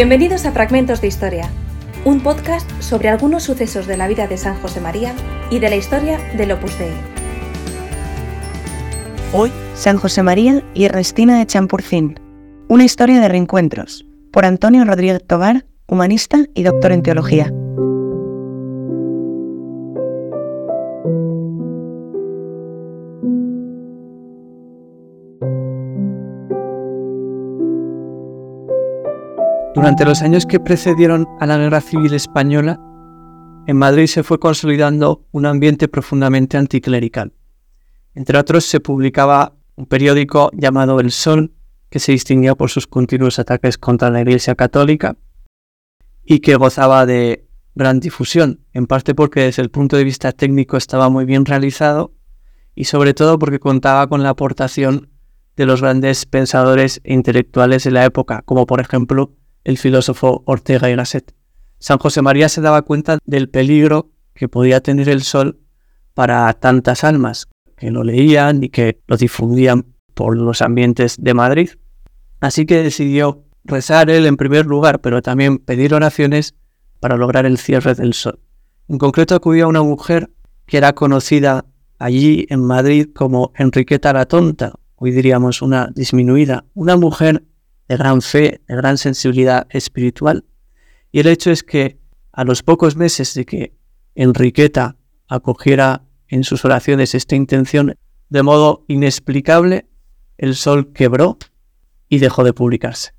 Bienvenidos a Fragmentos de Historia, un podcast sobre algunos sucesos de la vida de San José María y de la historia del Opus Dei. Hoy, San José María y Ernestina de Champurcín. Una historia de reencuentros, por Antonio Rodríguez Tobar, humanista y doctor en teología. Durante los años que precedieron a la Guerra Civil Española, en Madrid se fue consolidando un ambiente profundamente anticlerical. Entre otros, se publicaba un periódico llamado El Sol, que se distinguía por sus continuos ataques contra la Iglesia Católica y que gozaba de gran difusión, en parte porque desde el punto de vista técnico estaba muy bien realizado y sobre todo porque contaba con la aportación de los grandes pensadores e intelectuales de la época, como por ejemplo el filósofo Ortega y Gasset. San José María se daba cuenta del peligro que podía tener el sol para tantas almas que lo leían y que lo difundían por los ambientes de Madrid. Así que decidió rezar él en primer lugar, pero también pedir oraciones para lograr el cierre del sol. En concreto acudió a una mujer que era conocida allí en Madrid como Enriqueta la Tonta, hoy diríamos una disminuida, una mujer de gran fe, de gran sensibilidad espiritual. Y el hecho es que a los pocos meses de que Enriqueta acogiera en sus oraciones esta intención, de modo inexplicable, el sol quebró y dejó de publicarse.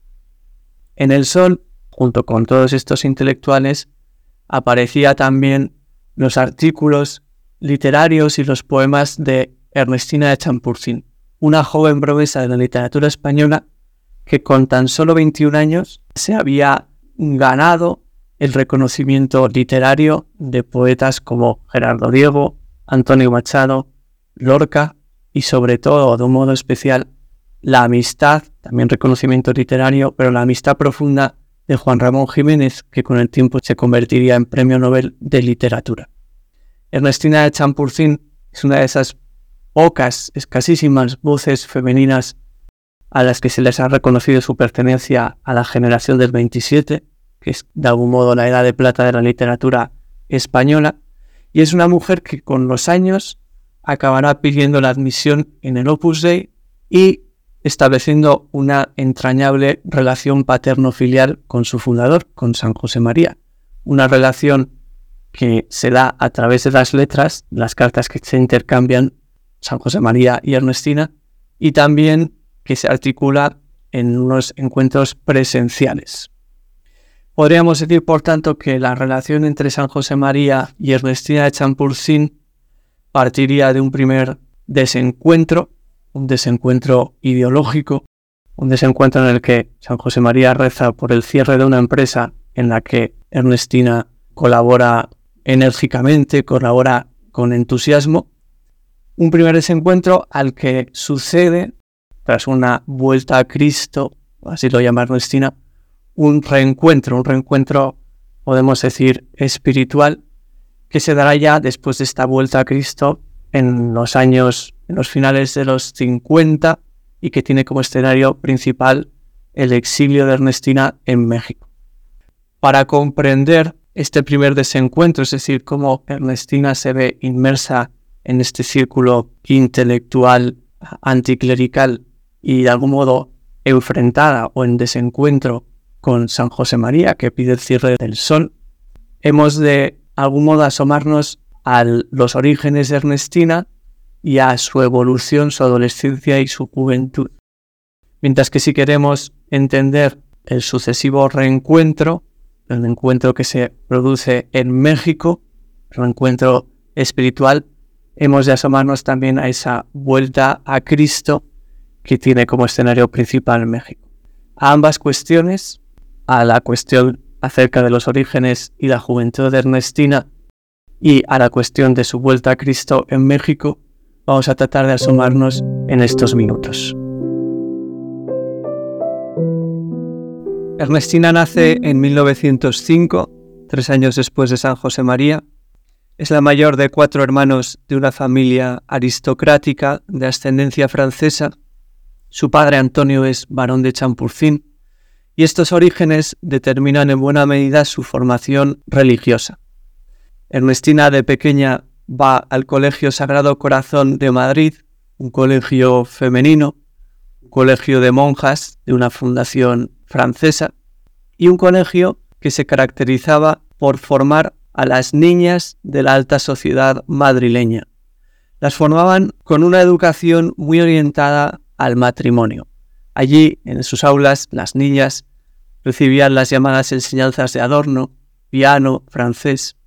En el sol, junto con todos estos intelectuales, aparecía también los artículos literarios y los poemas de Ernestina de Champurcín, una joven promesa de la literatura española que con tan solo 21 años se había ganado el reconocimiento literario de poetas como Gerardo Diego, Antonio Machado, Lorca y sobre todo, de un modo especial, la amistad, también reconocimiento literario, pero la amistad profunda de Juan Ramón Jiménez, que con el tiempo se convertiría en Premio Nobel de Literatura. Ernestina de Champurcín es una de esas pocas, escasísimas voces femeninas a las que se les ha reconocido su pertenencia a la generación del 27, que es de algún modo la edad de plata de la literatura española, y es una mujer que con los años acabará pidiendo la admisión en el Opus Dei y estableciendo una entrañable relación paterno-filial con su fundador, con San José María. Una relación que se da a través de las letras, las cartas que se intercambian San José María y Ernestina, y también que se articula en unos encuentros presenciales. Podríamos decir, por tanto, que la relación entre San José María y Ernestina de Champurcín partiría de un primer desencuentro, un desencuentro ideológico, un desencuentro en el que San José María reza por el cierre de una empresa en la que Ernestina colabora enérgicamente, colabora con entusiasmo. Un primer desencuentro al que sucede tras una vuelta a Cristo, así lo llama Ernestina, un reencuentro, un reencuentro, podemos decir, espiritual, que se dará ya después de esta vuelta a Cristo en los años, en los finales de los 50 y que tiene como escenario principal el exilio de Ernestina en México. Para comprender este primer desencuentro, es decir, cómo Ernestina se ve inmersa en este círculo intelectual anticlerical y de algún modo enfrentada o en desencuentro con San José María, que pide el cierre del sol, hemos de algún modo asomarnos a los orígenes de Ernestina y a su evolución, su adolescencia y su juventud. Mientras que si queremos entender el sucesivo reencuentro, el encuentro que se produce en México, el reencuentro espiritual, hemos de asomarnos también a esa vuelta a Cristo que tiene como escenario principal México. A ambas cuestiones, a la cuestión acerca de los orígenes y la juventud de Ernestina y a la cuestión de su vuelta a Cristo en México, vamos a tratar de asomarnos en estos minutos. Ernestina nace en 1905, tres años después de San José María. Es la mayor de cuatro hermanos de una familia aristocrática de ascendencia francesa su padre Antonio es barón de Champurcín y estos orígenes determinan en buena medida su formación religiosa. Ernestina de pequeña va al Colegio Sagrado Corazón de Madrid, un colegio femenino, un colegio de monjas de una fundación francesa y un colegio que se caracterizaba por formar a las niñas de la alta sociedad madrileña. Las formaban con una educación muy orientada al matrimonio. Allí, en sus aulas, las niñas recibían las llamadas enseñanzas de adorno, piano, francés,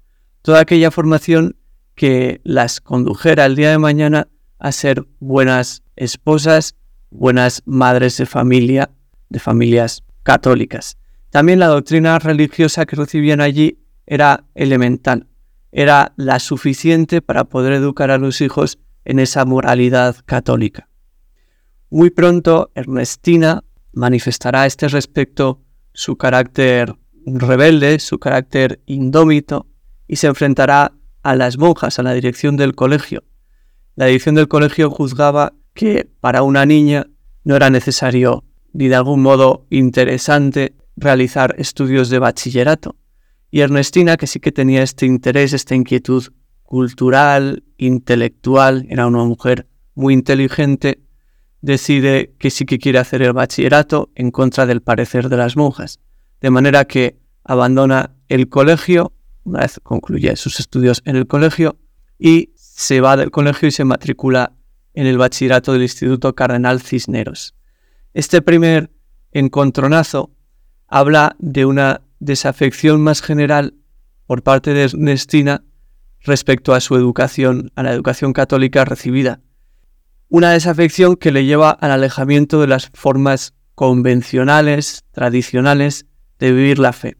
toda aquella formación que las condujera el día de mañana a ser buenas esposas, buenas madres de familia, de familias católicas. También la doctrina religiosa que recibían allí era elemental, era la suficiente para poder educar a los hijos en esa moralidad católica. Muy pronto Ernestina manifestará a este respecto su carácter rebelde, su carácter indómito, y se enfrentará a las monjas, a la dirección del colegio. La dirección del colegio juzgaba que para una niña no era necesario ni de algún modo interesante realizar estudios de bachillerato. Y Ernestina, que sí que tenía este interés, esta inquietud cultural, intelectual, era una mujer muy inteligente, decide que sí que quiere hacer el bachillerato en contra del parecer de las monjas, de manera que abandona el colegio, una vez concluye sus estudios en el colegio, y se va del colegio y se matricula en el bachillerato del Instituto Cardenal Cisneros. Este primer encontronazo habla de una desafección más general por parte de Ernestina respecto a su educación, a la educación católica recibida, una desafección que le lleva al alejamiento de las formas convencionales, tradicionales de vivir la fe.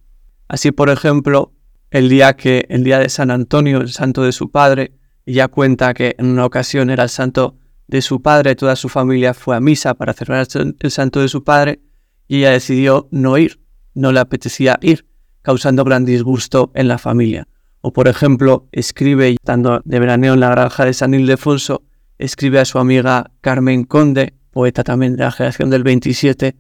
Así, por ejemplo, el día que el día de San Antonio, el santo de su padre, ella cuenta que en una ocasión era el santo de su padre, toda su familia fue a misa para celebrar el santo de su padre y ella decidió no ir, no le apetecía ir, causando gran disgusto en la familia. O por ejemplo, escribe, estando de veraneo en la granja de San Ildefonso, escribe a su amiga Carmen Conde, poeta también de la generación del 27,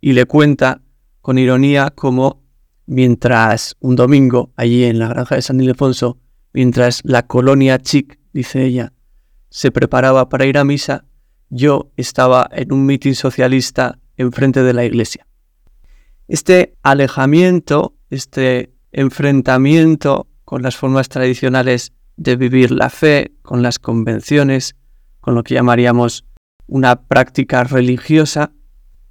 y le cuenta con ironía cómo mientras un domingo allí en la granja de San Ildefonso, mientras la colonia chic, dice ella, se preparaba para ir a misa, yo estaba en un mitin socialista enfrente de la iglesia. Este alejamiento, este enfrentamiento con las formas tradicionales de vivir la fe, con las convenciones, con lo que llamaríamos una práctica religiosa,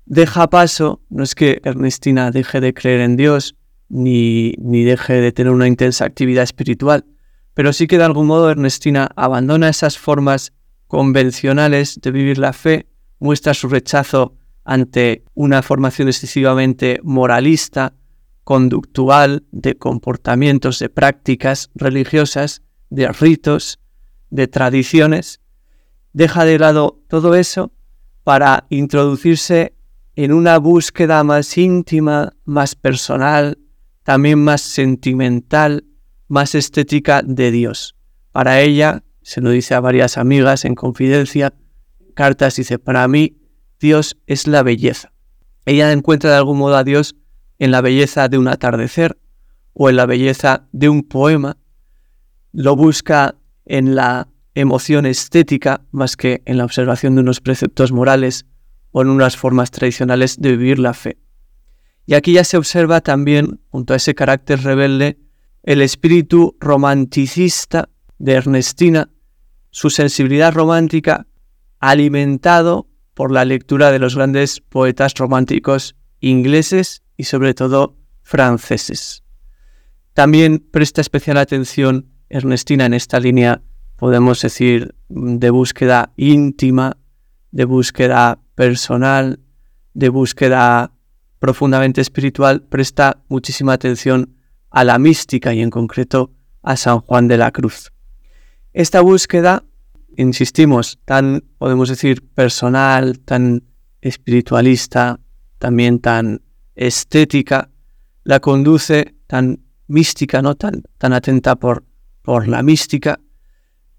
deja paso, no es que Ernestina deje de creer en Dios, ni, ni deje de tener una intensa actividad espiritual, pero sí que de algún modo Ernestina abandona esas formas convencionales de vivir la fe, muestra su rechazo ante una formación excesivamente moralista, conductual, de comportamientos, de prácticas religiosas, de ritos, de tradiciones, deja de lado todo eso para introducirse en una búsqueda más íntima, más personal, también más sentimental, más estética de Dios. Para ella, se lo dice a varias amigas en confidencia, cartas dice, para mí Dios es la belleza. Ella encuentra de algún modo a Dios en la belleza de un atardecer o en la belleza de un poema. Lo busca en la emoción estética más que en la observación de unos preceptos morales o en unas formas tradicionales de vivir la fe. Y aquí ya se observa también, junto a ese carácter rebelde, el espíritu romanticista de Ernestina, su sensibilidad romántica alimentado por la lectura de los grandes poetas románticos ingleses y sobre todo franceses. También presta especial atención Ernestina en esta línea podemos decir, de búsqueda íntima, de búsqueda personal, de búsqueda profundamente espiritual, presta muchísima atención a la mística y en concreto a San Juan de la Cruz. Esta búsqueda, insistimos, tan, podemos decir, personal, tan espiritualista, también tan estética, la conduce tan mística, no tan, tan atenta por, por la mística,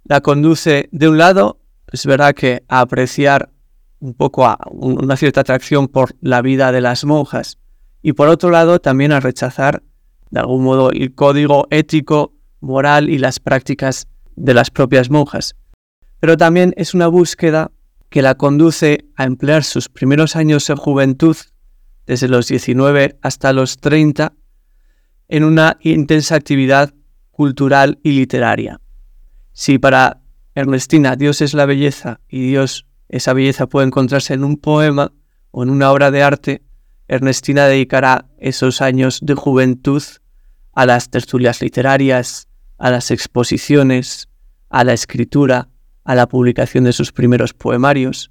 la conduce de un lado, es verdad que a apreciar un poco a una cierta atracción por la vida de las monjas y por otro lado también a rechazar de algún modo el código ético, moral y las prácticas de las propias monjas. Pero también es una búsqueda que la conduce a emplear sus primeros años de juventud, desde los 19 hasta los 30, en una intensa actividad cultural y literaria. Si para Ernestina Dios es la belleza y Dios, esa belleza puede encontrarse en un poema o en una obra de arte, Ernestina dedicará esos años de juventud a las tertulias literarias, a las exposiciones, a la escritura, a la publicación de sus primeros poemarios.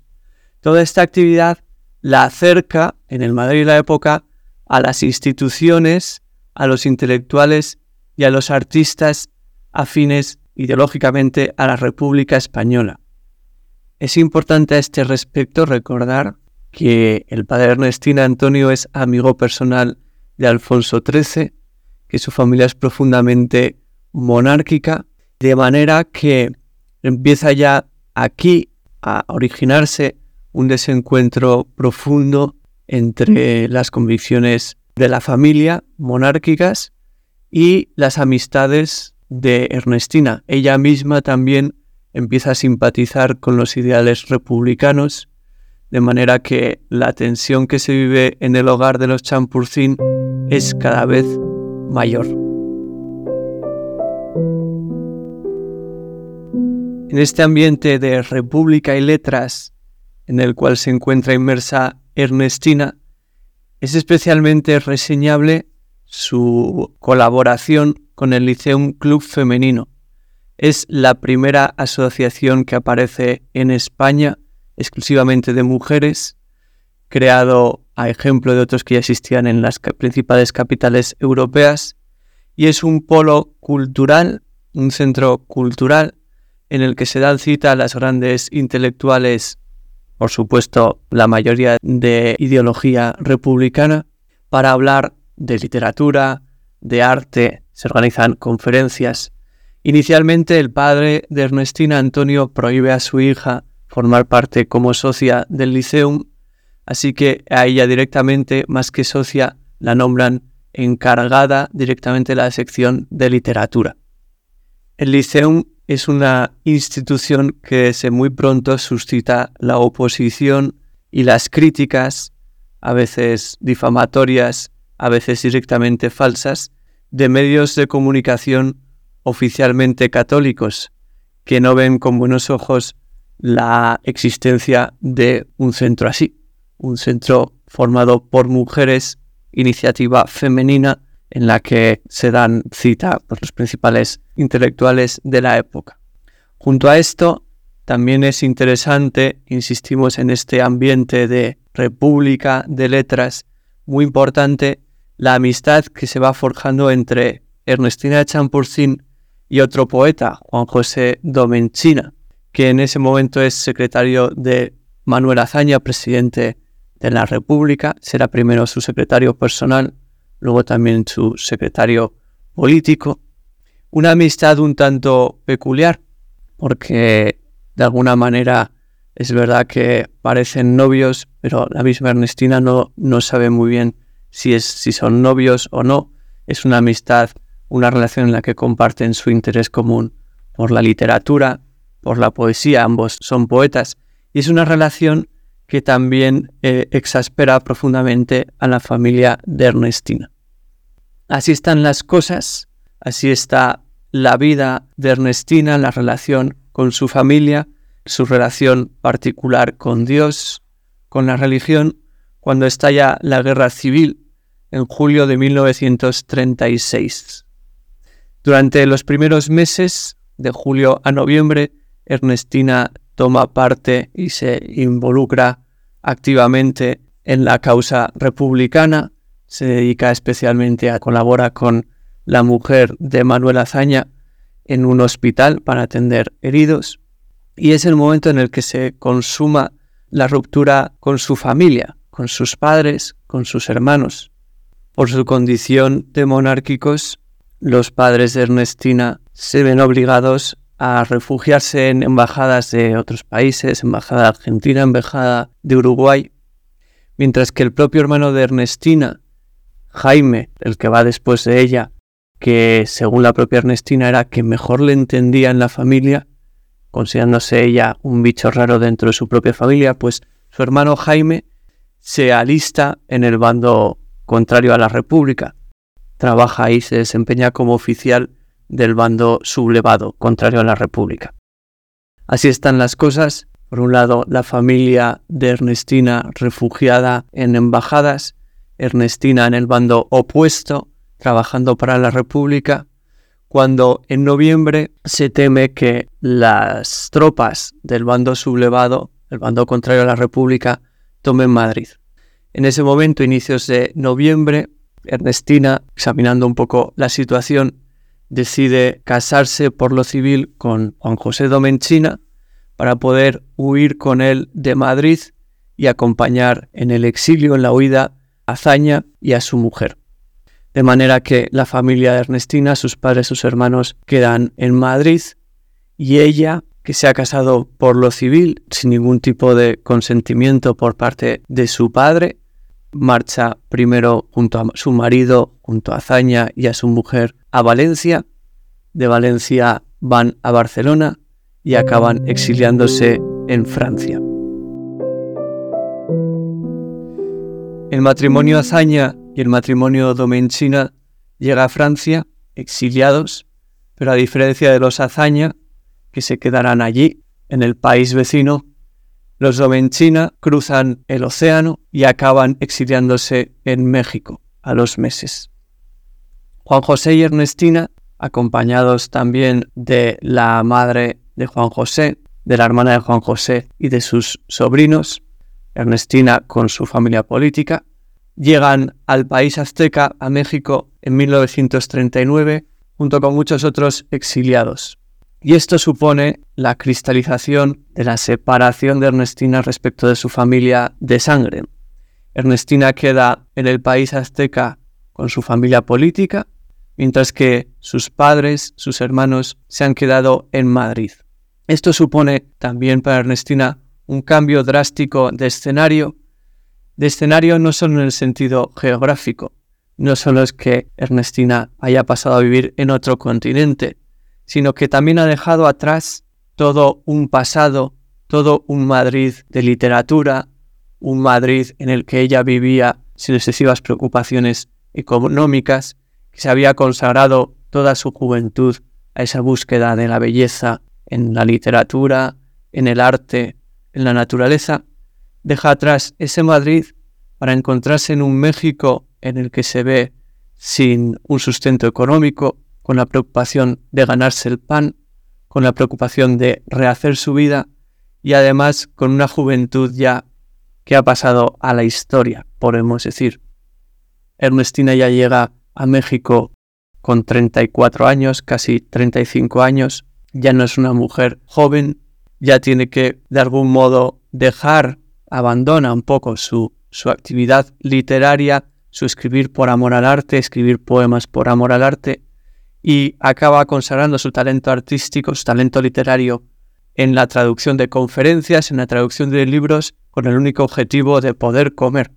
Toda esta actividad la acerca, en el Madrid de la época, a las instituciones, a los intelectuales y a los artistas afines ideológicamente a la República Española. Es importante a este respecto recordar que el padre Ernestina Antonio es amigo personal de Alfonso XIII, que su familia es profundamente monárquica, de manera que empieza ya aquí a originarse un desencuentro profundo entre las convicciones de la familia monárquicas y las amistades de Ernestina. Ella misma también empieza a simpatizar con los ideales republicanos, de manera que la tensión que se vive en el hogar de los Champurcín es cada vez mayor. En este ambiente de república y letras en el cual se encuentra inmersa Ernestina, es especialmente reseñable su colaboración con el Liceum Club Femenino. Es la primera asociación que aparece en España exclusivamente de mujeres, creado a ejemplo de otros que ya existían en las principales capitales europeas, y es un polo cultural, un centro cultural en el que se dan cita a las grandes intelectuales, por supuesto la mayoría de ideología republicana, para hablar de literatura, de arte, se organizan conferencias. Inicialmente el padre de Ernestina Antonio prohíbe a su hija formar parte como socia del Liceum, así que a ella directamente, más que socia, la nombran encargada directamente de la sección de literatura. El Liceum es una institución que desde muy pronto suscita la oposición y las críticas, a veces difamatorias, a veces directamente falsas, de medios de comunicación oficialmente católicos, que no ven con buenos ojos la existencia de un centro así, un centro formado por mujeres, iniciativa femenina, en la que se dan cita los principales intelectuales de la época. Junto a esto, también es interesante, insistimos en este ambiente de república de letras, muy importante la amistad que se va forjando entre Ernestina de Champurcín y otro poeta, Juan José Domenchina, que en ese momento es secretario de Manuel Azaña, presidente de la República, será primero su secretario personal luego también su secretario político. Una amistad un tanto peculiar, porque de alguna manera es verdad que parecen novios, pero la misma Ernestina no, no sabe muy bien si, es, si son novios o no. Es una amistad, una relación en la que comparten su interés común por la literatura, por la poesía, ambos son poetas, y es una relación que también eh, exaspera profundamente a la familia de Ernestina. Así están las cosas, así está la vida de Ernestina, la relación con su familia, su relación particular con Dios, con la religión, cuando estalla la guerra civil en julio de 1936. Durante los primeros meses, de julio a noviembre, Ernestina toma parte y se involucra activamente en la causa republicana, se dedica especialmente a colaborar con la mujer de Manuel Azaña en un hospital para atender heridos y es el momento en el que se consuma la ruptura con su familia, con sus padres, con sus hermanos. Por su condición de monárquicos, los padres de Ernestina se ven obligados a refugiarse en embajadas de otros países, embajada Argentina, embajada de Uruguay, mientras que el propio hermano de Ernestina Jaime, el que va después de ella, que según la propia Ernestina era quien mejor le entendía en la familia, considerándose ella un bicho raro dentro de su propia familia, pues su hermano Jaime se alista en el bando contrario a la República. Trabaja y se desempeña como oficial del bando sublevado, contrario a la República. Así están las cosas. Por un lado, la familia de Ernestina refugiada en embajadas, Ernestina en el bando opuesto, trabajando para la República, cuando en noviembre se teme que las tropas del bando sublevado, el bando contrario a la República, tomen Madrid. En ese momento, inicios de noviembre, Ernestina, examinando un poco la situación, decide casarse por lo civil con Juan José Domenchina para poder huir con él de Madrid y acompañar en el exilio, en la huida, a Zaña y a su mujer. De manera que la familia de Ernestina, sus padres, sus hermanos quedan en Madrid y ella, que se ha casado por lo civil, sin ningún tipo de consentimiento por parte de su padre, marcha primero junto a su marido, junto a Zaña y a su mujer a Valencia. De Valencia van a Barcelona y acaban exiliándose en Francia. El matrimonio Azaña y el matrimonio Domenchina llega a Francia exiliados, pero a diferencia de los Azaña, que se quedarán allí, en el país vecino, los Domenchina cruzan el océano y acaban exiliándose en México a los meses. Juan José y Ernestina, acompañados también de la madre de Juan José, de la hermana de Juan José y de sus sobrinos, Ernestina con su familia política, llegan al país azteca, a México, en 1939, junto con muchos otros exiliados. Y esto supone la cristalización de la separación de Ernestina respecto de su familia de sangre. Ernestina queda en el país azteca con su familia política, mientras que sus padres, sus hermanos, se han quedado en Madrid. Esto supone también para Ernestina un cambio drástico de escenario, de escenario no solo en el sentido geográfico, no solo es que Ernestina haya pasado a vivir en otro continente, sino que también ha dejado atrás todo un pasado, todo un Madrid de literatura, un Madrid en el que ella vivía sin excesivas preocupaciones económicas, que se había consagrado toda su juventud a esa búsqueda de la belleza en la literatura, en el arte, en la naturaleza, deja atrás ese Madrid para encontrarse en un México en el que se ve sin un sustento económico, con la preocupación de ganarse el pan, con la preocupación de rehacer su vida y además con una juventud ya que ha pasado a la historia, podemos decir. Ernestina ya llega a México con 34 años, casi 35 años, ya no es una mujer joven, ya tiene que de algún modo dejar, abandona un poco su, su actividad literaria, su escribir por amor al arte, escribir poemas por amor al arte, y acaba consagrando su talento artístico, su talento literario en la traducción de conferencias, en la traducción de libros, con el único objetivo de poder comer.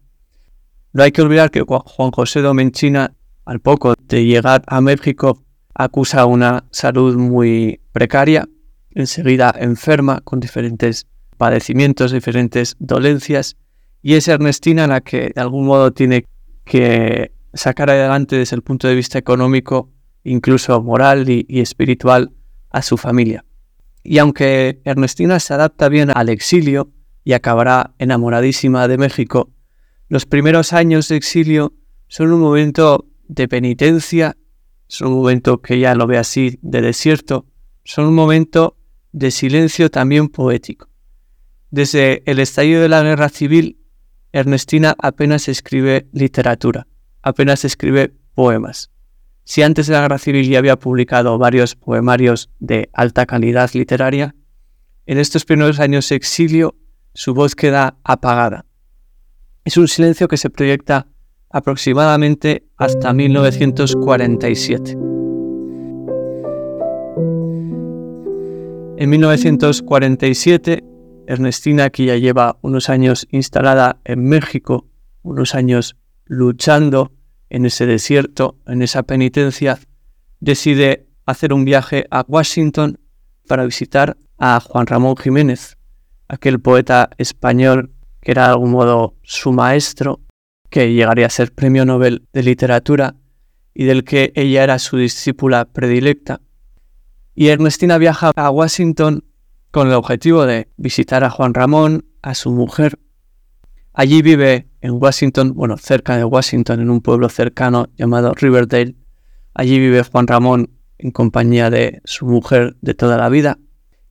No hay que olvidar que Juan José Domenchina, al poco de llegar a México, acusa una salud muy precaria, enseguida enferma, con diferentes padecimientos, diferentes dolencias, y es Ernestina la que de algún modo tiene que sacar adelante desde el punto de vista económico incluso moral y, espiritual, a su familia. Y aunque Ernestina se adapta bien al exilio y acabará enamoradísima de México, los primeros años de exilio son un momento de penitencia, son un momento que ya lo ve así de desierto, son un momento de silencio también poético. Desde el estallido de la guerra civil, Ernestina apenas escribe literatura, apenas escribe poemas. Si antes de la guerra civil ya había publicado varios poemarios de alta calidad literaria, en estos primeros años de exilio su voz queda apagada. Es un silencio que se proyecta aproximadamente hasta 1947. En 1947, Ernestina, que ya lleva unos años instalada en México, unos años luchando en ese desierto, en esa penitencia, decide hacer un viaje a Washington para visitar a Juan Ramón Jiménez, aquel poeta español que era de algún modo su maestro, que llegaría a ser premio Nobel de literatura y del que ella era su discípula predilecta. Y Ernestina viaja a Washington con el objetivo de visitar a Juan Ramón, a su mujer. Allí vive en Washington, bueno, cerca de Washington, en un pueblo cercano llamado Riverdale. Allí vive Juan Ramón en compañía de su mujer de toda la vida.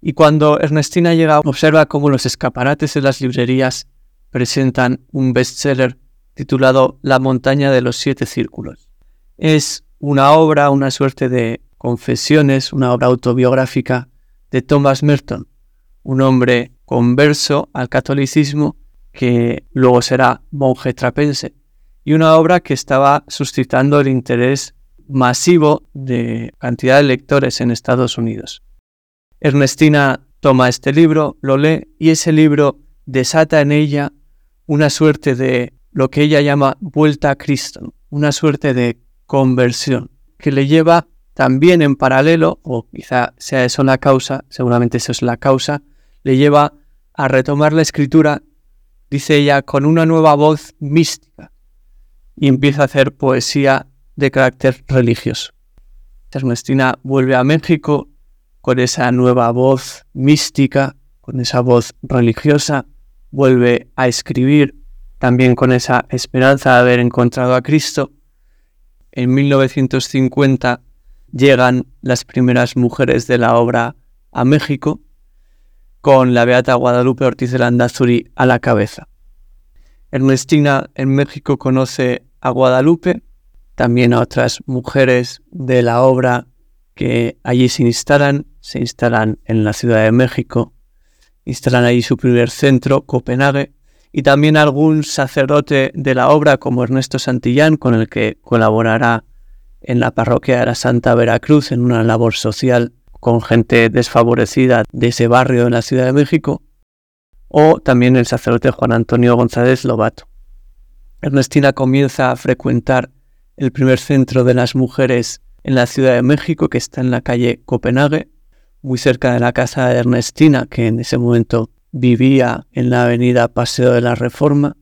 Y cuando Ernestina llega, observa cómo los escaparates de las librerías presentan un bestseller titulado La montaña de los siete círculos. Es una obra, una suerte de confesiones, una obra autobiográfica de Thomas Merton, un hombre converso al catolicismo que luego será monje trapense, y una obra que estaba suscitando el interés masivo de cantidad de lectores en Estados Unidos. Ernestina toma este libro, lo lee y ese libro desata en ella una suerte de lo que ella llama vuelta a Cristo, una suerte de conversión que le lleva también en paralelo, o quizá sea eso la causa, seguramente eso es la causa, le lleva a retomar la escritura, dice ella, con una nueva voz mística y empieza a hacer poesía de carácter religioso. Ernestina vuelve a México con esa nueva voz mística, con esa voz religiosa, vuelve a escribir también con esa esperanza de haber encontrado a Cristo. En 1950 llegan las primeras mujeres de la obra a México, con la Beata Guadalupe Ortiz de Landazuri a la cabeza. Ernestina en México conoce a Guadalupe, también a otras mujeres de la obra que allí se instalan, se instalan en la Ciudad de México, instalan allí su primer centro, Copenhague, y también algún sacerdote de la obra como Ernesto Santillán, con el que colaborará en la parroquia de la Santa Veracruz en una labor social con gente desfavorecida de ese barrio en la Ciudad de México, o también el sacerdote Juan Antonio González Lobato. Ernestina comienza a frecuentar el primer centro de las mujeres en la Ciudad de México, que está en la calle Copenhague, muy cerca de la casa de Ernestina, que en ese momento vivía en la avenida Paseo de la Reforma,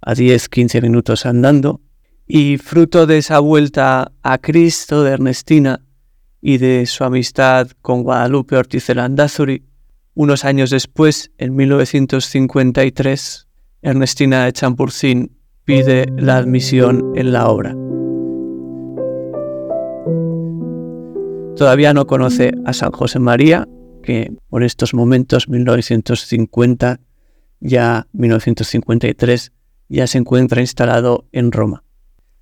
a 10-15 minutos andando, y fruto de esa vuelta a Cristo de Ernestina y de su amistad con Guadalupe Ortiz de Landazuri, unos años después, en 1953, Ernestina de Champurcín pide la admisión en la obra. Todavía no conoce a San José María, que por estos momentos, 1950, ya 1953, ya se encuentra instalado en Roma.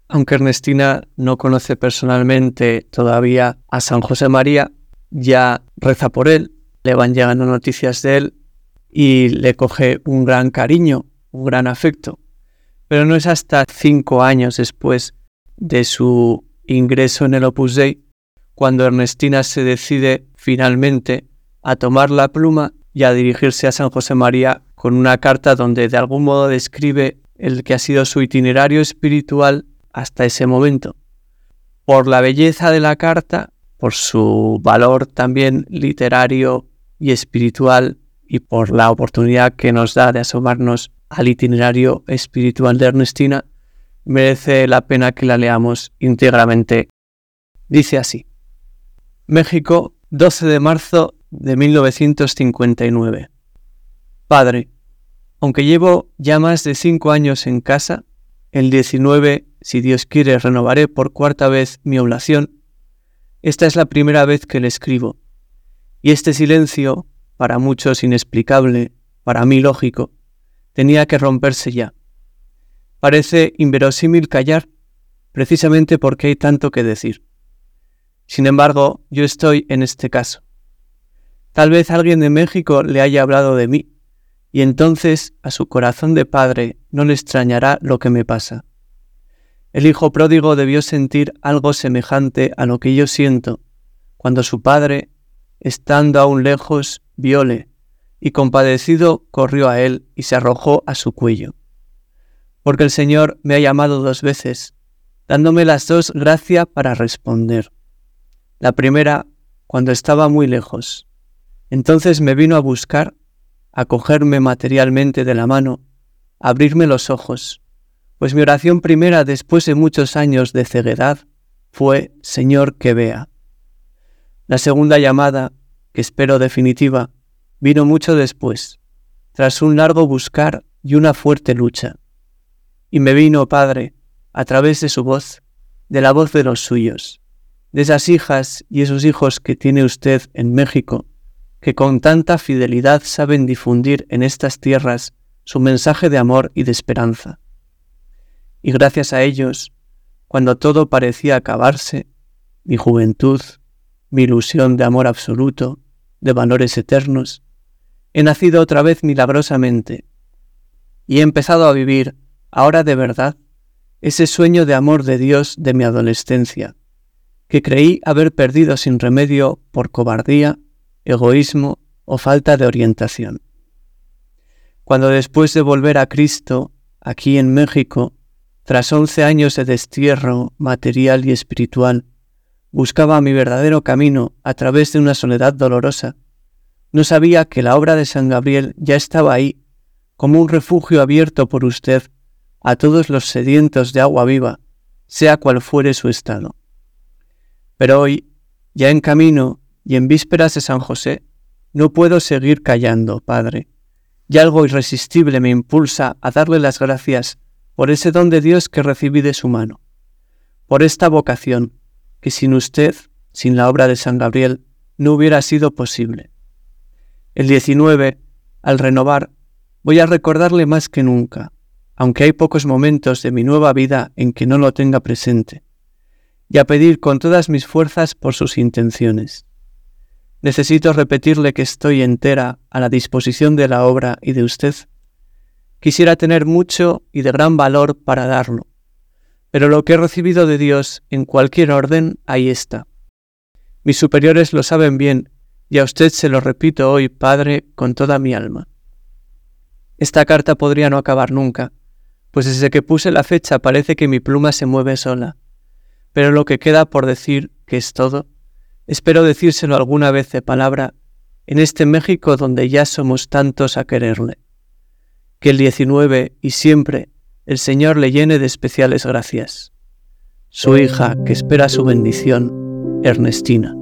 Aunque Ernestina no conoce personalmente todavía a San José María, ya reza por él, le van llegando noticias de él y le coge un gran cariño, un gran afecto. Pero no es hasta cinco años después de su ingreso en el Opus Dei cuando Ernestina se decide finalmente a tomar la pluma y a dirigirse a San José María con una carta donde de algún modo describe el que ha sido su itinerario espiritual hasta ese momento. Por la belleza de la carta, por su valor también literario y espiritual y por la oportunidad que nos da de asomarnos al itinerario espiritual de Ernestina, merece la pena que la leamos íntegramente. Dice así. México, 12 de marzo de 1959. Padre, aunque llevo ya más de cinco años en casa, el 19, si Dios quiere, renovaré por cuarta vez mi oblación. Esta es la primera vez que le escribo. Y este silencio, para muchos inexplicable, para mí lógico, tenía que romperse ya. Parece inverosímil callar, precisamente porque hay tanto que decir. Sin embargo, yo estoy en este caso. Tal vez alguien de México le haya hablado de mí, y entonces a su corazón de padre no le extrañará lo que me pasa. El hijo pródigo debió sentir algo semejante a lo que yo siento, cuando su padre, estando aún lejos, viole, y compadecido corrió a él y se arrojó a su cuello. Porque el Señor me ha llamado dos veces, dándome las dos gracia para responder. La primera, cuando estaba muy lejos. Entonces me vino a buscar, a cogerme materialmente de la mano, abrirme los ojos, pues mi oración primera después de muchos años de ceguedad fue Señor que vea. La segunda llamada, que espero definitiva, vino mucho después, tras un largo buscar y una fuerte lucha. Y me vino, Padre, a través de su voz, de la voz de los suyos, de esas hijas y esos hijos que tiene usted en México, que con tanta fidelidad saben difundir en estas tierras su mensaje de amor y de esperanza. Y gracias a ellos, cuando todo parecía acabarse, mi juventud, mi ilusión de amor absoluto, de valores eternos, he nacido otra vez milagrosamente y he empezado a vivir, ahora de verdad, ese sueño de amor de Dios de mi adolescencia, que creí haber perdido sin remedio por cobardía, egoísmo o falta de orientación. Cuando después de volver a Cristo, aquí en México, tras once años de destierro material y espiritual, buscaba mi verdadero camino a través de una soledad dolorosa, no sabía que la obra de San Gabriel ya estaba ahí, como un refugio abierto por usted a todos los sedientos de agua viva, sea cual fuere su estado. Pero hoy, ya en camino y en vísperas de San José, no puedo seguir callando, Padre, y algo irresistible me impulsa a darle las gracias por ese don de Dios que recibí de su mano, por esta vocación que sin usted, sin la obra de San Gabriel, no hubiera sido posible. El 19, al renovar, voy a recordarle más que nunca, aunque hay pocos momentos de mi nueva vida en que no lo tenga presente, y a pedir con todas mis fuerzas por sus intenciones. Necesito repetirle que estoy entera a la disposición de la obra y de usted. Quisiera tener mucho y de gran valor para darlo, pero lo que he recibido de Dios en cualquier orden, ahí está. Mis superiores lo saben bien y a usted se lo repito hoy, Padre, con toda mi alma. Esta carta podría no acabar nunca, pues desde que puse la fecha parece que mi pluma se mueve sola. Pero lo que queda por decir, que es todo, espero decírselo alguna vez de palabra, en este México donde ya somos tantos a quererle. Que el 19 y siempre el Señor le llene de especiales gracias. Su hija, que espera su bendición, Ernestina.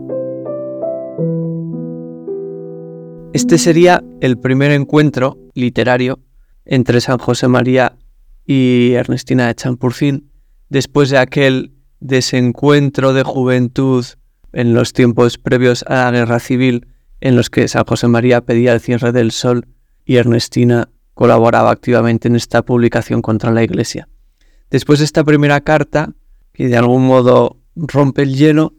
Este sería el primer encuentro literario entre San José María y Ernestina de Champurcín, después de aquel desencuentro de juventud en los tiempos previos a la guerra civil, en los que San José María pedía el cierre del sol y Ernestina colaboraba activamente en esta publicación contra la Iglesia. Después de esta primera carta, que de algún modo rompe el hielo,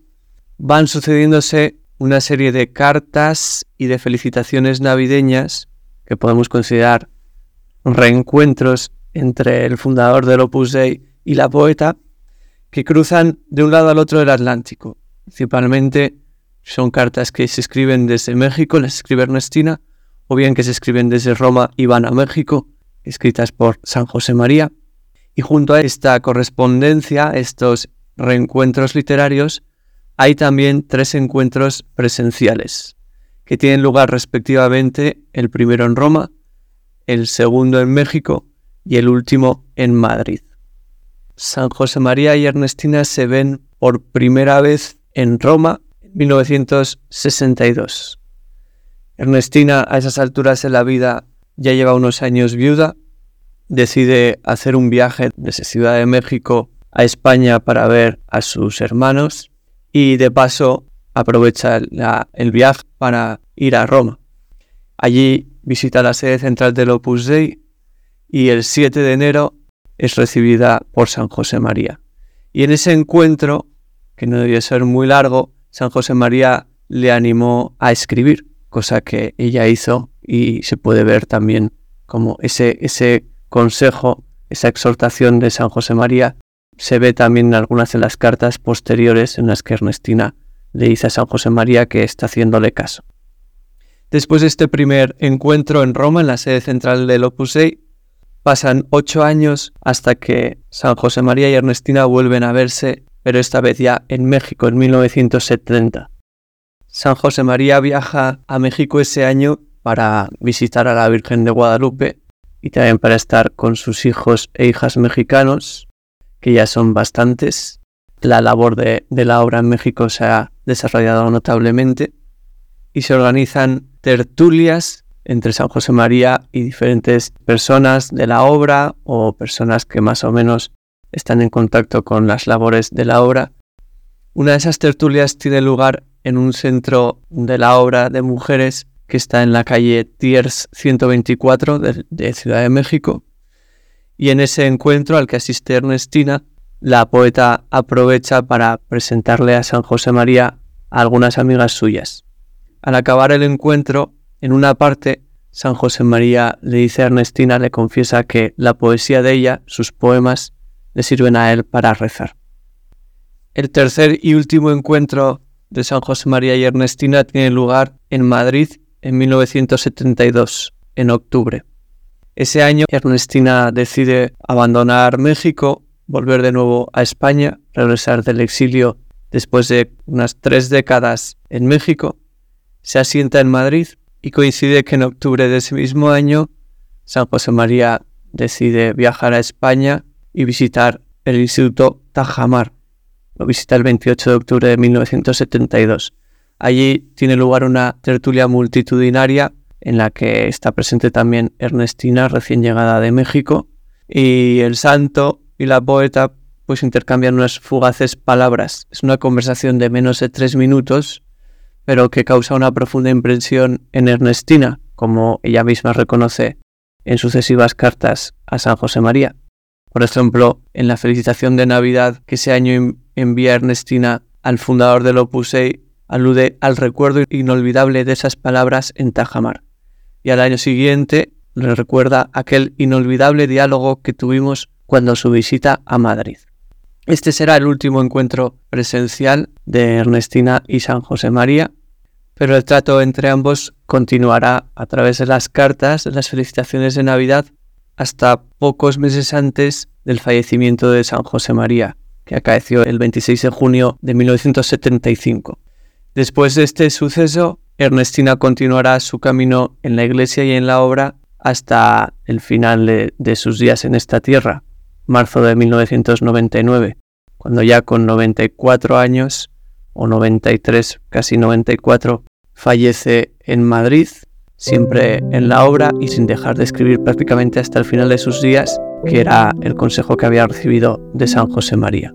van sucediéndose una serie de cartas y de felicitaciones navideñas que podemos considerar reencuentros entre el fundador del Opus Dei y la poeta, que cruzan de un lado al otro del Atlántico. Principalmente son cartas que se escriben desde México, las escribe Ernestina, o bien que se escriben desde Roma y van a México, escritas por San José María. Y junto a esta correspondencia, estos reencuentros literarios, hay también tres encuentros presenciales, que tienen lugar respectivamente el primero en Roma, el segundo en México y el último en Madrid. San José María y Ernestina se ven por primera vez en Roma en 1962. Ernestina a esas alturas de la vida ya lleva unos años viuda, decide hacer un viaje desde Ciudad de México a España para ver a sus hermanos y de paso aprovecha el viaje para ir a Roma. Allí visita la sede central del Opus Dei y el 7 de enero es recibida por San José María. Y en ese encuentro, que no debía ser muy largo, San José María le animó a escribir, cosa que ella hizo y se puede ver también como ese, ese consejo, esa exhortación de San José María se ve también en algunas de las cartas posteriores en las que Ernestina le dice a San José María que está haciéndole caso. Después de este primer encuentro en Roma, en la sede central del Opus Dei, Pasan ocho años hasta que San José María y Ernestina vuelven a verse, pero esta vez ya en México en 1970. San José María viaja a México ese año para visitar a la Virgen de Guadalupe y también para estar con sus hijos e hijas mexicanos, que ya son bastantes. La labor de, la obra en México se ha desarrollado notablemente y se organizan tertulias entre San José María y diferentes personas de la obra o personas que más o menos están en contacto con las labores de la obra. Una de esas tertulias tiene lugar en un centro de la obra de mujeres que está en la calle Tiers 124 de, Ciudad de México. Y en ese encuentro al que asiste Ernestina, la poeta aprovecha para presentarle a San José María a algunas amigas suyas. Al acabar el encuentro, en una parte, San José María le dice a Ernestina, le confiesa que la poesía de ella, sus poemas, le sirven a él para rezar. El tercer y último encuentro de San José María y Ernestina tiene lugar en Madrid en 1972, en octubre. Ese año Ernestina decide abandonar México, volver de nuevo a España, regresar del exilio después de unas tres décadas en México, se asienta en Madrid y coincide que en octubre de ese mismo año San José María decide viajar a España y visitar el Instituto Tajamar. Lo visita el 28 de octubre de 1972. Allí tiene lugar una tertulia multitudinaria en la que está presente también Ernestina, recién llegada de México, y el santo y la poeta pues intercambian unas fugaces palabras. Es una conversación de menos de tres minutos, pero que causa una profunda impresión en Ernestina, como ella misma reconoce en sucesivas cartas a San José María. Por ejemplo, en la felicitación de Navidad que ese año envía Ernestina al fundador del Opus Dei, alude al recuerdo inolvidable de esas palabras en Tajamar. Y al año siguiente le recuerda aquel inolvidable diálogo que tuvimos cuando su visita a Madrid. Este será el último encuentro presencial de Ernestina y San José María, pero el trato entre ambos continuará a través de las cartas, las felicitaciones de Navidad, hasta pocos meses antes del fallecimiento de San José María, que acaeció el 26 de junio de 1975. Después de este suceso, Ernestina continuará su camino en la iglesia y en la obra hasta el final de, sus días en esta tierra, marzo de 1999, cuando ya con 94 años, o 93, casi 94, fallece en Madrid, siempre en la obra y sin dejar de escribir prácticamente hasta el final de sus días, que era el consejo que había recibido de San José María.